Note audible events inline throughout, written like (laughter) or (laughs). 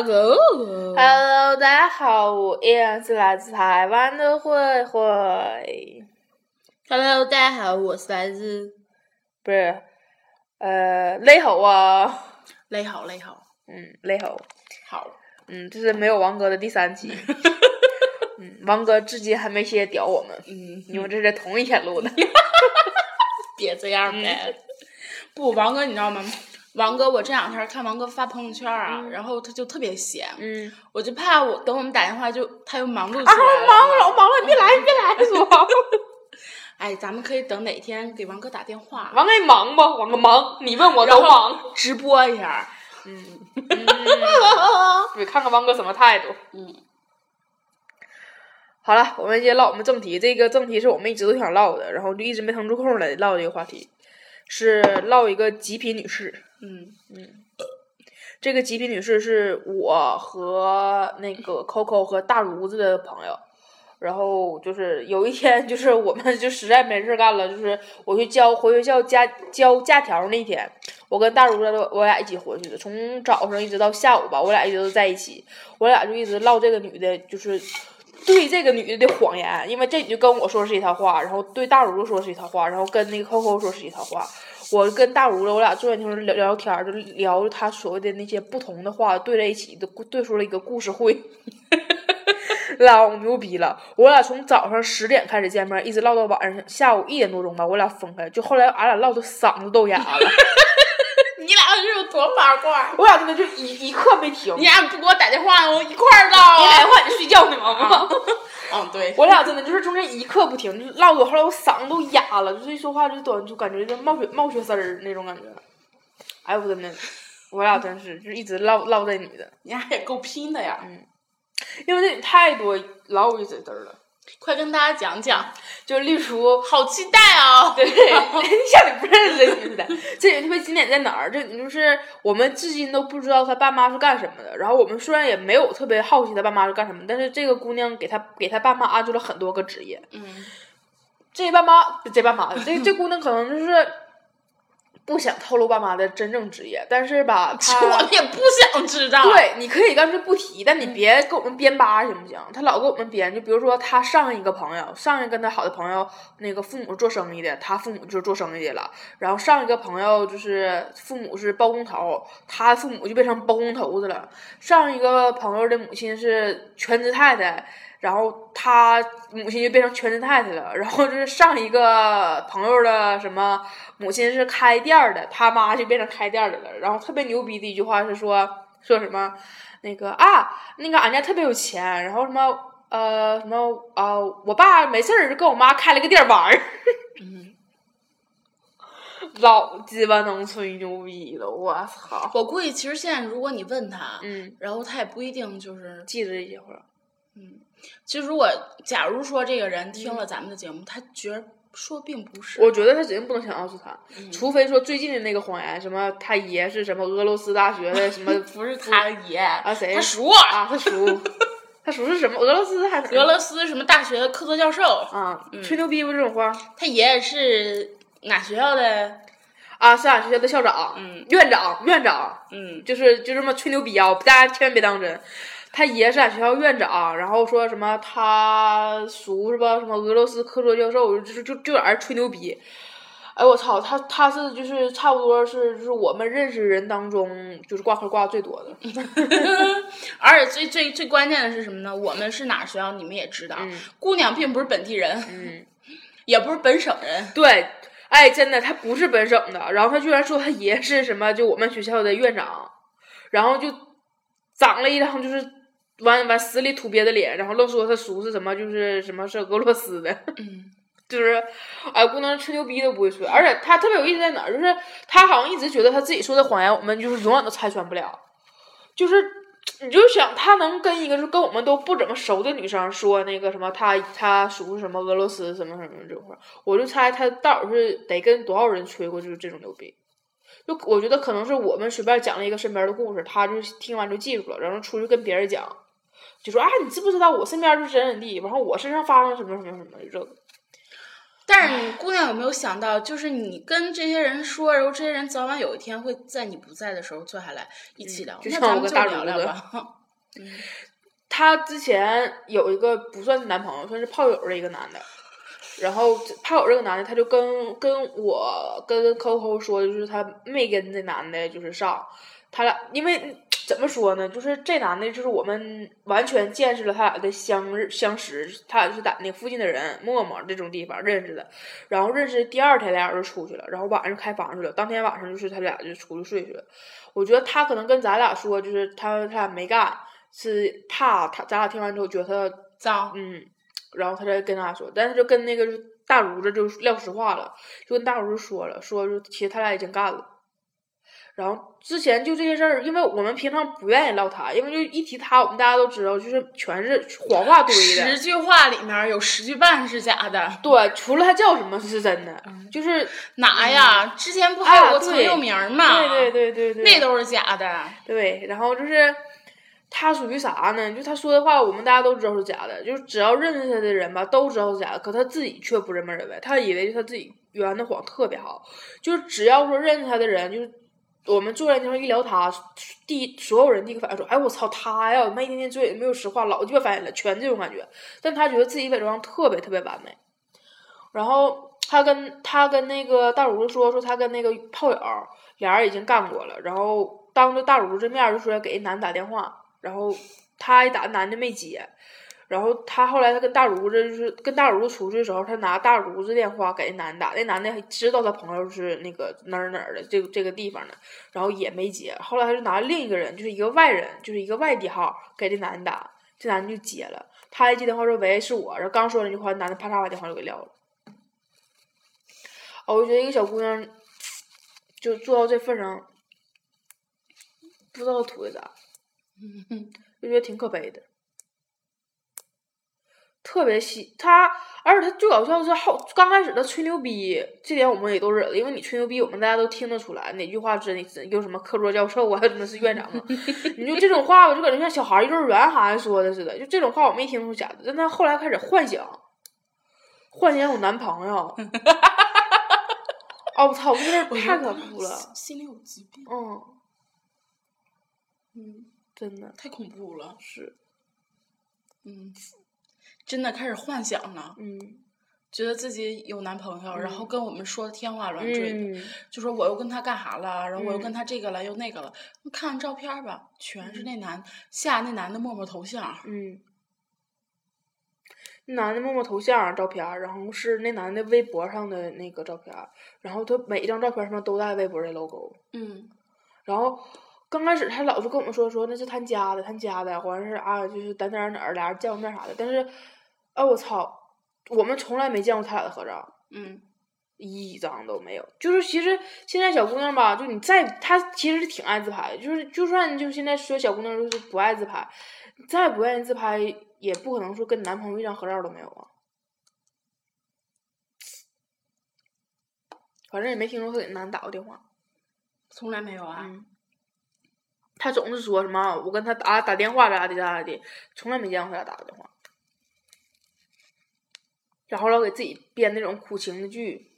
Hello，大家好，我依然是来自台湾的慧慧，Hello，大家好，我是来自不是，呃，雷猴啊，雷好雷好嗯，雷猴，好。嗯，这是没有王哥的第三期，(laughs) 嗯，王哥至今还没歇屌我们，嗯，因为这是同一天录的，(laughs) 别这样呗。不，王哥你知道吗？王哥，我这两天看王哥发朋友圈啊，然后他就特别闲，嗯，我就怕我等我们打电话就他又忙碌起啊，来了。忙了，我忙了，你别来，你别来，说，(laughs) 哎，咱们可以等哪天给王哥打电话，王哥你忙不？王哥忙，你问我都忙，直播一下。嗯，(laughs) 对，看看王哥什么态度。嗯，好了，我们先唠我们正题。这个正题是我们一直都想唠的，然后就一直没腾出空来唠这个话题，是唠一个极品女士。嗯嗯这个极品女士是我和那个 Coco 和大炉子的朋友。然后就是有一天，就是我们就实在没事干了，就是我去交回学校家交假条那天，我跟大如子我俩一起回去的，从早上一直到下午吧，我俩一直都在一起，我俩就一直唠这个女的，就是对这个女的的谎言，因为这女的跟我说是一套话，然后对大如说是一套话，然后跟那个 Coco 说是一套话。我跟大如，我俩坐在那聊聊天，就聊她所谓的那些不同的话对在一起，都对出了一个故事会。老牛逼了！我俩从早上十点开始见面，一直唠到晚上下午一点多钟吧，我俩分开。就后来俺俩唠的嗓子都哑了，你俩是有多八卦？我俩真的就一一刻没停。你俩不给我打电话，我一块儿唠你打电啊。话你就睡觉呢吗？(laughs) 嗯，对。我俩真的就是中间一刻不停，就唠的后来我嗓子都哑了，就是一说话就短，就感觉就冒血冒血丝儿那种感觉。哎呦我真的，我俩真是就一直唠唠这女的，你俩也够拼的呀！嗯因为这女太多老有意思的儿了。快跟大家讲讲，就例如，好期待啊！(laughs) 对，(laughs) 像你不认识似的。(laughs) 这也特别经典在哪儿？这女就是我们至今都不知道他爸妈是干什么的。然后我们虽然也没有特别好奇他爸妈是干什么，但是这个姑娘给他给他爸妈安置了很多个职业。嗯，这爸妈，这爸妈，这这姑娘可能就是不想透露爸妈的真正职业，但是吧，他我们也不想知道。，对，你可以干脆不提，但你别给我们编八行不行？他老给我们编，就比如说他上一个朋友，上一个跟他好的朋友，那个父母是做生意的，他父母就是做生意的了。然后上一个朋友就是父母是包工头，他父母就变成包工头子了。上一个朋友的母亲是全职太太。然后他母亲就变成全职太太了，然后就是上一个朋友的什么母亲是开店的，他妈就变成开店的了。然后特别牛逼的一句话是说说什么那个啊，那个俺家特别有钱，然后什么呃什么啊、我爸没事儿就跟我妈开了个店玩儿，嗯，(laughs) 老鸡巴能吹牛逼了，我操！我估计其实现在如果你问他，嗯，然后他也不一定就是，记得这些话。其实如果假如说这个人听了咱们的节目，他觉得说并不是，我觉得他指定不能想到是他，嗯除非说最近的那个谎言，什么他爷是什么俄罗斯大学的什么 (laughs) 不是他爷，啊谁他叔，啊，他叔，他叔是什么俄罗斯还是俄罗斯什么大学的客座教授，啊？吹牛逼不这种话他爷爷是哪学校的？啊？是俺学校的校长，嗯院长，院长，嗯，就是就这么吹牛逼啊！大家千万别当真。他爷是俺学校院长，然后说什么他叔是吧？什么俄罗斯科座教授，就是就就在那儿吹牛逼。哎我操，他他是就是差不多是就是我们认识人当中就是挂科挂的最多的。(laughs) (laughs) 而且最最最关键的是什么呢？我们是哪学校，你们也知道，姑娘并不是本地人，嗯，也不是本省人，对，哎，真的，他不是本省的，然后他居然说他爷是什么，就我们学校的院长，然后就长了一张就是完完死里土鳖的脸，然后愣说他叔是什么，就是什么是俄罗斯的，嗯，(laughs) 就是哎，姑娘吹牛逼都不会吹，而且他特别有意思在哪儿，就是他好像一直觉得他自己说的谎言，我们就是永远都拆穿不了，就是。你就想他能跟一个就跟我们都不怎么熟的女生说那个什么他他属于什么俄罗斯什么什么这种话，我就猜他到底是得跟多少人吹过就是这种牛逼。就我觉得可能是我们随便讲了一个身边的故事，他就听完就记住了，然后出去跟别人讲，就说啊你知不知道我身边就是怎怎地，然后我身上发生什么什么什么这个。但是你姑娘有没有想到，就是你跟这些人说，然后这些人早晚有一天会在你不在的时候坐下来一起聊。就那咱们大聊聊吧。(laughs) 她之前有一个不算是男朋友，算是炮友的一个男的。然后炮友这个男的，他就跟跟我跟 Coco 说，就是他没跟这男的就是上，他俩因为怎么说呢，就是这男的，就是我们完全见识了他俩的相日相识，他俩就是在那附近的人陌陌这种地方认识的，然后认识第二天俩人就出去了，然后晚上开房去了，当天晚上就是他俩就出去睡去了。我觉得他可能跟咱俩说，就是他他俩没干，是怕他咱俩听完之后觉得他脏，嗯，然后他再跟他说，但是就跟那个就是大如子就撂实话了，就跟大如子说了，说就其实他俩已经干了。然后之前就这些事儿，因为我们平常不愿意唠他，因为就一提他，我们大家都知道，就是全是谎话堆的。十句话里面有十句半是假的。对，除了他叫什么是真的，就是哪呀？之前不还有个曾有名儿吗？对对对对对，那都是假的。对，然后就是他属于啥呢？就他说的话，我们大家都知道是假的，就是只要认识他的人吧，都知道是假的，可他自己却不这么认为，他以为他自己圆的谎特别好，就是只要说认识他的人，就是。我们坐在那地方一聊他，第所有人第一个反应说：“哎，我操他呀！我妈一天天嘴没有实话，老鸡巴烦人了。”全这种感觉。但他觉得自己伪装特别特别完美。然后他跟他跟那个大如子说说他跟那个炮友俩人已经干过了，然后当着大如这面就说要给男的打电话，然后他一打男的没接，然后他后来他跟大如子就是跟大如子出去的时候，他拿大如子电话给那男的打，那男的还知道他朋友是那个哪儿哪儿的这个这个地方的，然后也没接，后来他就拿另一个人，就是一个外人，就是一个外地号给这男的打，这男的就接了，他一接电话说喂是我，然后刚说那句话，男的啪嚓把电话就给撂了。哦，我觉得一个小姑娘就做到这份上，不知道图的啥，(laughs) 就觉得挺可悲的。特别喜，他而且他最搞笑的是后刚开始他吹牛逼，这点我们也都忍了，因为你吹牛逼，我们大家都听得出来哪句话真的真有什么课桌教授啊，(laughs) 什么是院长啊，(laughs) 你就这种话吧，就感觉像小孩幼儿园孩子说的似的，就这种话我没听出假的，但他后来开始幻想，幻想有男朋友，(laughs) 哦我操，这事儿太可怖了，心里有疾病。嗯，嗯，真的太恐怖了。是，嗯，真的开始幻想了，嗯。觉得自己有男朋友，然后跟我们说的天花乱坠的，嗯。就说我又跟他干啥了，然后我又跟嗯他这个了，又那个了。看看照片吧，全是那男下那男的陌陌头像。嗯。那男的陌陌头像照片，然后是那男的微博上的那个照片，然后他每一张照片上面都带微博的 logo，嗯。然后刚开始他老是跟我们说说那是他家的，他家的，好像是啊，就是在哪儿哪儿俩人见过面啥的，但是，啊我操，我们从来没见过他俩的合照，嗯一张都没有。就是其实现在小姑娘吧，就你再她其实挺爱自拍的，就是就算就现在说小姑娘就是不爱自拍，再不愿意自拍，也不可能说跟男朋友一张合照都没有啊。反正也没听说他给男的打过电话。从来没有啊。嗯，他总是说什么我跟他打打电话咋的咋的，从来没见过他俩打过电话。然后老给自己编那种苦情的剧，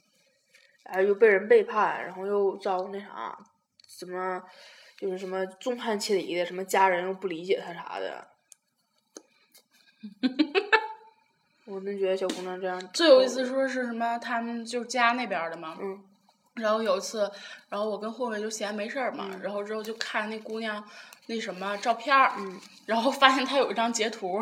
然后又被人背叛，然后又遭那啥，什么就是什么众叛亲离的，什么家人又不理解他啥的。(laughs) 我真觉得小姑娘这样最有意思说是什么？他们就是家那边的嘛。嗯然后有一次，然后我跟慧慧就闲没事儿嘛，嗯然后之后就看那姑娘那什么照片儿，嗯然后发现她有一张截图，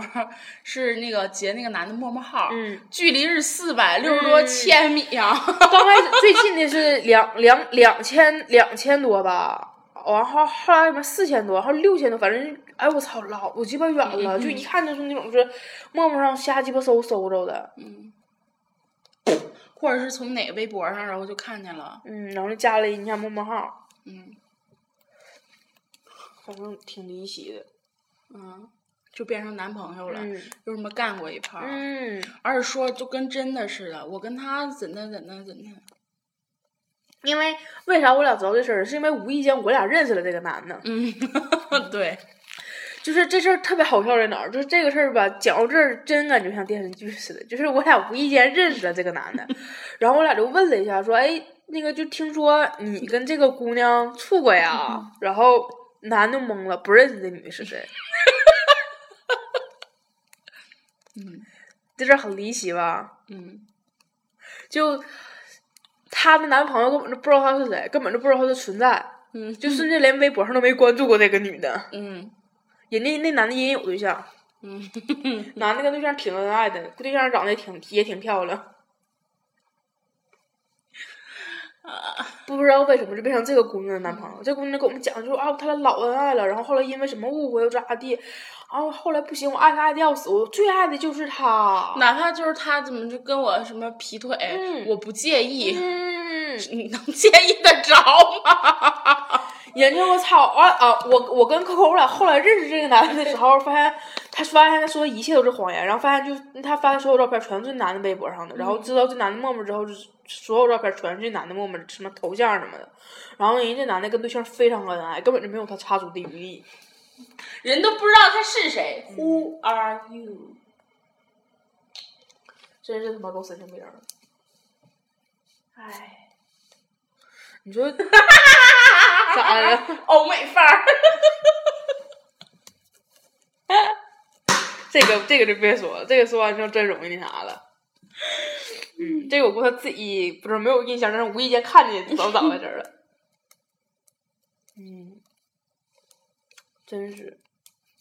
是那个截那个男的陌陌号，嗯，距离是四百六十多嗯千米呀、刚开始最近的是两两两千两千多吧，完后后来什么四千多，后六千多，反正哎我操老我鸡巴远了，就一看就是那种是陌陌上瞎鸡巴搜搜着的，嗯，或者是从哪个微博上，然后就看见了，嗯，然后就加了人家陌陌号，嗯。反正挺离奇的，嗯，就变成男朋友了，嗯又什么干过一炮，嗯，而且说就跟真的似的，我跟他怎的怎的怎的，因为为啥我俩知道这事儿，是因为无意间我俩认识了这个男的，嗯，(laughs) 对，就是这事儿特别好笑在哪儿？就是这个事儿吧，讲到这儿真感觉像电视剧似的。就是我俩无意间认识了这个男的，(laughs) 然后我俩就问了一下，说：“哎，那个就听说你跟这个姑娘处过呀？”然后男的懵了，不认识这女的是谁。(laughs) 嗯，这事儿很离奇吧？嗯，就她的男朋友根本就不知道她是谁，根本就不知道她的存在。嗯，就甚至连微博上都没关注过这个女的。嗯，人家那男的也有对象，嗯，(laughs) 男的跟对象挺恩爱的，对象长得也挺也挺漂亮。不知道为什么就变成这个姑娘的男朋友。这姑娘给我们讲，就说啊，他俩老恩爱了，然后后来因为什么误会又咋地，然后后来不行，我爱他爱的要死，我最爱的就是他。哪怕就是他怎么就跟我什么劈腿，嗯我不介意，嗯，(laughs) 你能介意得着吗？人家我操啊啊！我我跟 Coco 我俩后来认识这个男的的时候，发现他发现他说的一切都是谎言，然后发现就他发的所有照片全是这男的微博上的，然后知道这男的陌陌之后，就是所有照片全是这男的陌陌什么头像什么的，然后人家这男的跟对象非常恩爱，根本就没有他插足的余地。人都不知道他是谁。Who are you？真是他妈够神经病的。唉，你说咋的？(laughs) 欧美范儿。这个这个就别说了，这个说完之后真容易那啥了。嗯，这个我估计他自己不是没有印象，但是无意间看见早早在这儿了。嗯，真是，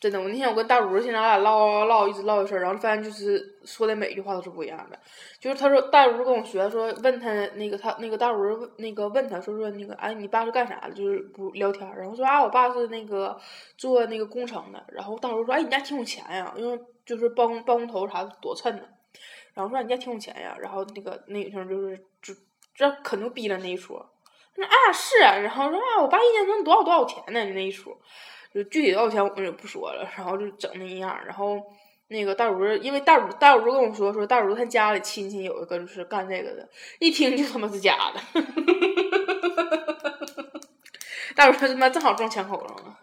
真的。我那天我跟大如现在俺俩唠唠唠，一直唠一事儿，然后发现就是说的每一句话都是不一样的。就是他说大如跟我学说，问他那个他那个大如问那个问他说说那个哎你爸是干啥的？就是不聊天儿，然后说啊我爸是那个做那个工程的。然后大如说哎你家挺有钱呀，因为就是办公办公头啥的多趁的。然后说你家挺有钱呀，然后那个那女生就是就这可牛逼了那一出，那啊是啊，然后说啊我爸一年能多少多少钱呢那一出，就具体多少钱我们就不说了，然后就整那样，然后那个大如因为大如大如跟我说说大如他家里亲戚有一个就是干这个的，一听就他妈是假的，(laughs) 大如他他妈正好撞枪口上了。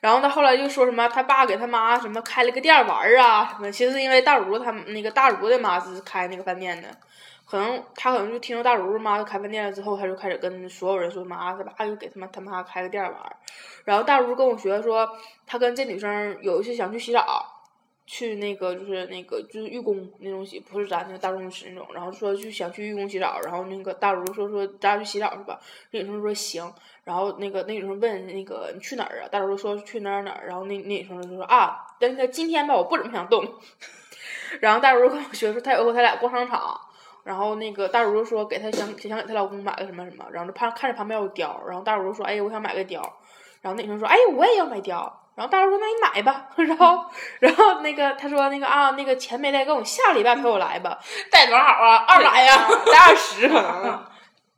然后他后来就说什么，他爸给他妈什么开了个店玩儿啊什么，其实因为大如他那个大如的妈是开那个饭店的，可能他可能就听说大如妈开饭店了之后，他就开始跟所有人说妈，他爸就给他妈他妈开个店玩儿。然后大如跟我学说，他跟这女生有一次想去洗澡，去那个就是那个就是浴宫那种洗，不是咱那个大众池那种，然后说去想去浴宫洗澡，然后那个大如说说咱俩去洗澡是吧？那女生说行，然后那个那女生问那个你去哪儿啊？大如说去哪儿哪儿，然后那那女生就说啊，那个今天吧我不怎么想动，然后大如跟我学说他有回他俩逛商场。然后那个大如说给她想想给她老公买个什么什么，然后就怕看着旁边有貂，然后大如说哎呀我想买个貂，然后那女生说哎我也要买貂，然后大如说那你买吧，然后然后那个她说那个啊那个钱没带够，下礼拜陪我来吧，带多少啊？二百呀？带二十可能。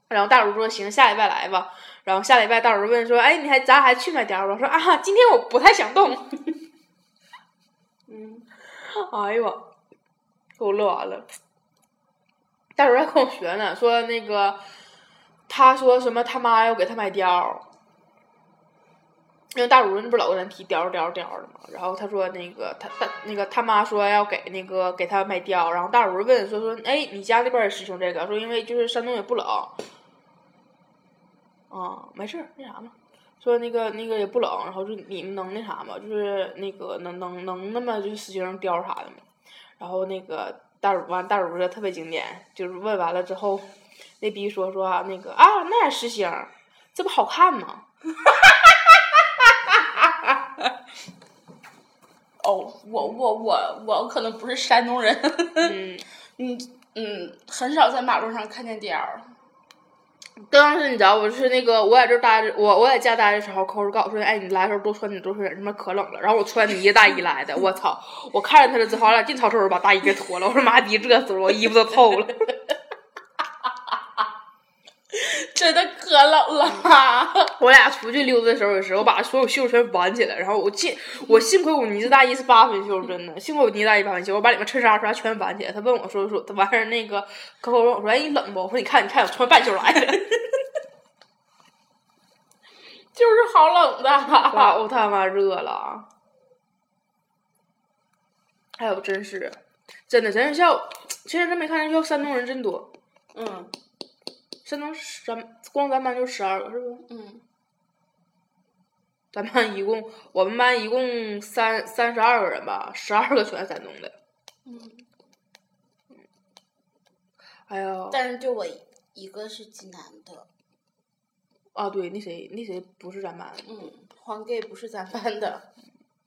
然后大如说行，下礼拜来吧。然后下礼拜大如问说，哎，你还咱还去买貂儿？我说啊，今天我不太想动。(laughs) 嗯，哎呦我，给我乐完了。大如还跟我学呢，说那个他说什么他妈要给他买貂儿。因为大如那不老跟咱提貂儿貂儿貂儿的嘛，然后他说那个他他那个他妈说要给那个给他买貂儿，然后大如问说说哎你家那边也实行这个？说因为就是山东也不冷，啊没事儿那啥嘛，说那个那个也不冷，然后就你们能那啥嘛，就是那个能能能那么就实行貂儿啥的嘛，然后那个大主完大如说特别经典，就是问完了之后，那逼说说啊那个啊那也实星，这不好看吗？(laughs) 哦，我我我我可能不是山东人，(laughs) 嗯。嗯嗯，很少在马路上看见貂儿。当时你知道，我是那个我在这待着，我我在家待的时候，抠着告诉我说，哎，你来的时候多穿点，多穿点，他妈可冷了。然后我穿呢大衣来的，我操！我看着他了之后，俺俩进超市把大衣给脱了，我说妈逼，热死了，我衣服都透了。(laughs) 真的可冷了。(laughs) 我俩出去溜达的时候也是，我把所有袖全挽起来，然后我幸我幸亏我呢子大衣是八分袖，真的，幸亏我呢子大衣八分袖，我把里面衬衫啥全挽起来。他问我说说，他完事儿那个可可问我说，哎，你冷不？我说你看你看，我穿半袖来的。(laughs) 就是好冷的。老他妈热了，还有真是，真的咱学校，现在真没看见校，山东人真多。嗯山东咱光咱班就十二个，是不？嗯，咱班一共，我们班一共三三十二个人吧，十二个全是山东的。嗯，哎呀，但是就我一个是济南的。啊，对，那谁那谁不是咱班的，嗯，黄 gay 不是咱班的。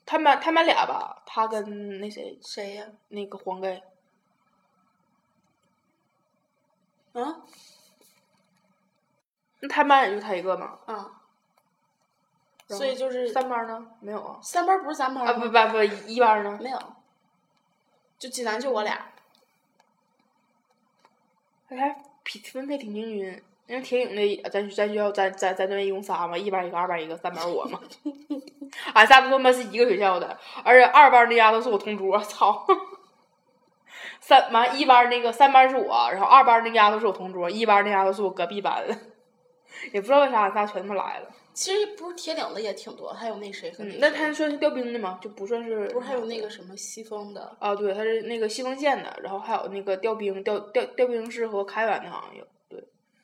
他们他们俩吧，他跟那谁谁呀？那个黄盖，啊那他班也就他一个嘛。啊，所以就是三班呢？没有啊。三班不是咱班啊不不不，一班呢？没有，就济南就我俩。他还匹分配挺均匀。因为铁影的，咱咱学校咱咱咱这边一共仨嘛，一班一个，二班一个，三班我嘛。(laughs) 俺仨不他妈是一个学校的，而且二班那丫头是我同桌，操！三完一班那个三班是我，然后二班那丫头是我同桌，一班那丫头是我隔壁班的，也不知道为啥俺仨全他妈来了。其实不是铁岭的也挺多，还有那谁和嗯，那那他算是调兵的吗？就不算是。不是还有那个什么西丰的？啊，对，他是那个西丰县的，然后还有那个调兵调调调兵师和开原的好像有，对，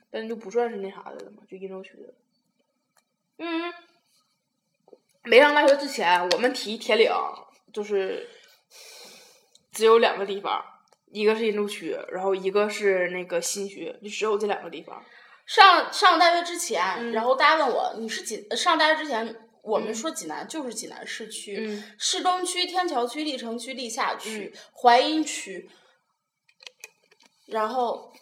但就不算是那啥的了嘛，就鄞州区的。嗯，没上大学之前，我们提铁岭就是只有两个地方，一个是鄞州区，然后一个是那个新区，就只有这两个地方。上上大学之前，嗯然后大家问我你是济上大学之前，我们说济南就是济南市区、嗯市中区、天桥区、历城区、历下区、淮阴区。然后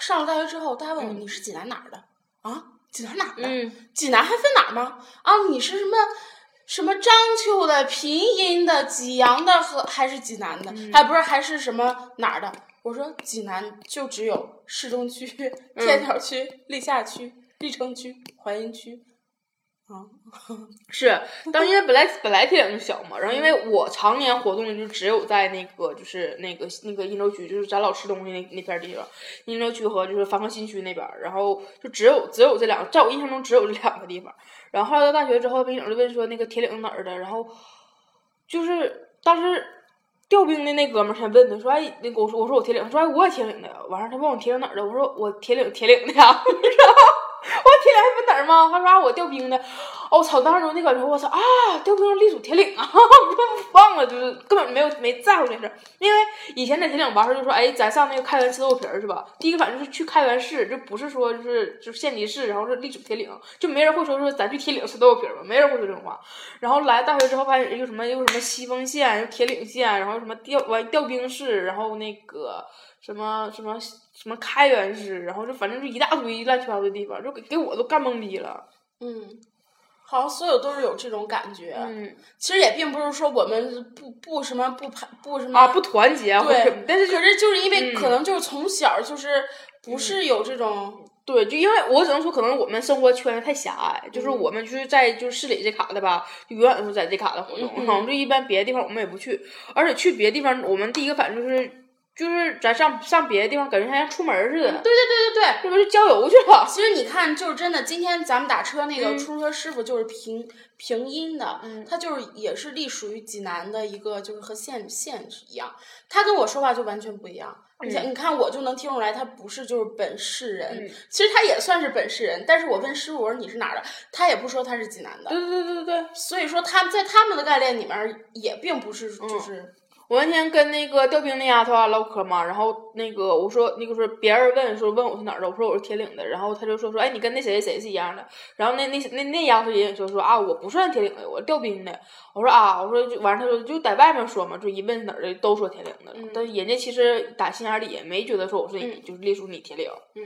上了大学之后，大家问我、你是济南哪儿的啊？济南哪儿的？嗯济南还分哪儿吗？啊，你是什么什么章丘的、平阴的、济阳的和还是济南的？还不是还是什么哪儿的？我说济南就只有市中区、天桥区、历下区、历城区、淮阴区。啊，(laughs) 是，当因为本来本来铁岭就小嘛，然后因为我常年活动就只有在那个就是那个那个鄞州区，就是咱老吃东西那那片儿地方，鄞州区和就是繁华新区那边儿，然后就只有只有这两个，在我印象中只有这两个地方。然后后来到大学之后，民警就问说那个铁岭哪儿的，然后就是当时调兵的那哥们儿先问的说哎，那个我说我说我铁岭，说哎我也铁岭的，完事儿他问我铁岭哪儿的，我说我铁岭铁岭的呀，(laughs) 铁岭还分哪儿吗？他说啊我调兵的，哦我操！当时我那感觉我操啊，调兵隶属铁岭啊，(laughs) 我忘了，就是根本没有没在乎这事儿，因为以前在铁岭玩儿就说哎咱上那个开元吃豆皮儿是吧？第一个反正就是去开元市，就不是说就是就县级市，然后是隶属铁岭，就没人会说说咱去铁岭吃豆皮儿吧，没人会说这种话。然后来大学之后发现又什么又什么西丰县，又铁岭县，然后什么调完调兵市，然后那个什么什么什么开元市，然后就反正就一大堆乱七八糟的地方，就给给我都干懵逼了。嗯，好像所有都是有这种感觉。嗯其实也并不是说我们不不什么不排不什么啊，不团结对，但是就可是就是因为嗯可能就是从小就是不是有这种对，就因为我只能说，可能我们生活圈子太狭隘，就是嗯我们就是在就是市里这卡的吧，就永远都是在这卡的活动，就一般别的地方我们也不去，而且去别的地方，我们第一个反应就是就是咱上上别的地方，感觉像出门似的，对对对对对。这不是郊游去了？其实你看，就是真的，今天咱们打车那个嗯出租车师傅就是平平阴的，嗯他就是也是隶属于济南的一个，就是和县县是一样。他跟我说话就完全不一样。你看，你看我就能听出来，他不是就是本市人。嗯其实他也算是本市人，但是我问师傅我说你是哪儿的，他也不说他是济南的。对对对对对。所以说他们在他们的概念里面也并不是嗯就是。我那天跟那个调兵那丫头啊唠嗑嘛，然后那个我说那个说别人问说问我是哪儿的，我说我是铁岭的，然后他就说说哎你跟那谁谁谁是一样的，然后那那那那丫头也说说啊我不算铁岭的，我调兵的，我说啊我说就完了他说就在外面说嘛，就一问哪儿的都说铁岭的，但是人家其实打心眼里也没觉得说我是你、就是隶属你铁岭，嗯，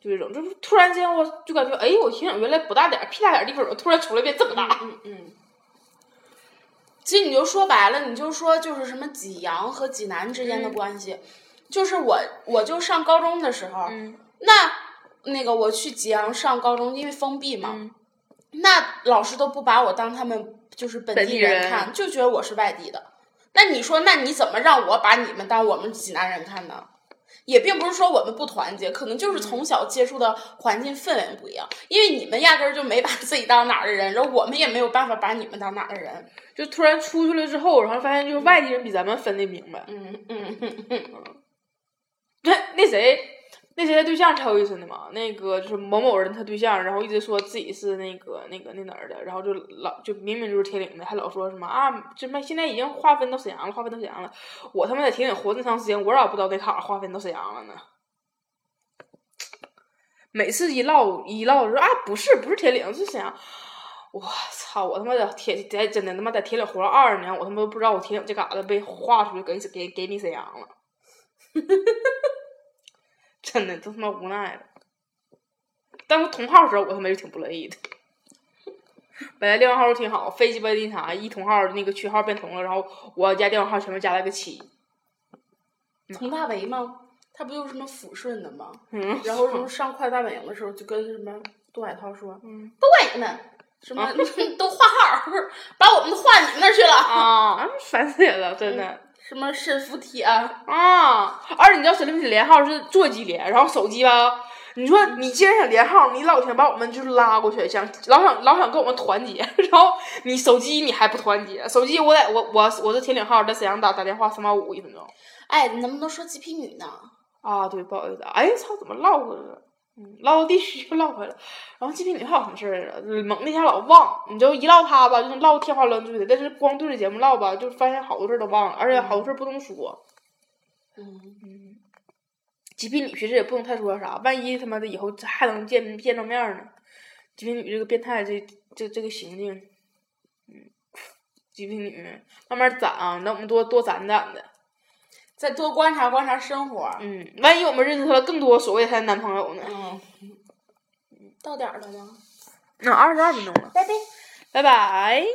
就这种，就是突然间我就感觉哎我铁岭原来不大点儿屁大点儿地方，我突然出来变这么大，嗯嗯。其实你就说白了，你就说就是什么济阳和济南之间的关系，就是我我就上高中的时候，嗯那那个我去济阳上高中，因为封闭嘛，嗯那老师都不把我当他们就是本地本地人看，就觉得我是外地的。那你说，那你怎么让我把你们当我们济南人看呢？也并不是说我们不团结，可能就是从小接触的环境氛围不一样。因为你们压根儿就没把自己当哪儿的人，然后我们也没有办法把你们当哪儿的人。就突然出去了之后，然后发现就是外地人比咱们分的明白。嗯嗯嗯嗯。那那谁，那谁的对象超有意思的嘛？那个就是某某人他对象，然后一直说自己是那个那个那哪儿的，然后就老就明明就是铁岭的，还老说什么啊，什么现在已经划分到沈阳了，划分到沈阳了。我他妈在铁岭活这么长时间，我咋不知道给卡划分到沈阳了呢？每次一唠一唠说啊，不是不是铁岭，是沈阳。我操！我他妈在铁在真的他妈在铁岭活了二十年，我他妈都不知道我铁岭这嘎达被划出去给给给你沈阳了。(laughs) (laughs) 真的都他妈无奈了。但是同号的时候，我他妈就挺不乐意的。本来电话号都挺好，飞鸡巴那啥，一同号那个区号变同了，然后我家电话号前面加了个七。佟大为吗？他不就是什么抚顺的吗？嗯。然后什么上快乐大本营的时候，就跟什么杜海涛说：“嗯，对呢，什么 (laughs) 都换号，把我们都换你们那去了啊！烦死人了，真的。什么沈福铁啊？而且你知道沈福铁连号是座机连，然后手机吧？你说你既然想连号，你老想把我们就是拉过去，想老想老想跟我们团结，然后你手机你还不团结？手机我在我我我是铁岭号，在沈阳打打电话三毛五一分钟。哎，你能不能说鸡皮女呢？啊，对，不好意思，哎操，怎么唠回来了？嗯，唠到地区又唠回来了。然后极品女还有什么事儿啊？猛那下老忘，你就一唠她吧，就是唠天花乱坠的。但是光对着节目唠吧，就发现好多事儿都忘了，而且好多事儿不能说。嗯嗯，极品女其实也不能太说啥，万一他妈的以后还能见见着面呢？极品女这个变态，这这这个行径，嗯，极品女慢慢攒啊，那我们多多攒攒的。再多观察观察生活。嗯，万一我们认识了更多所谓她的男朋友呢？嗯，到点儿了吗？那二十二分钟了。拜拜，拜拜。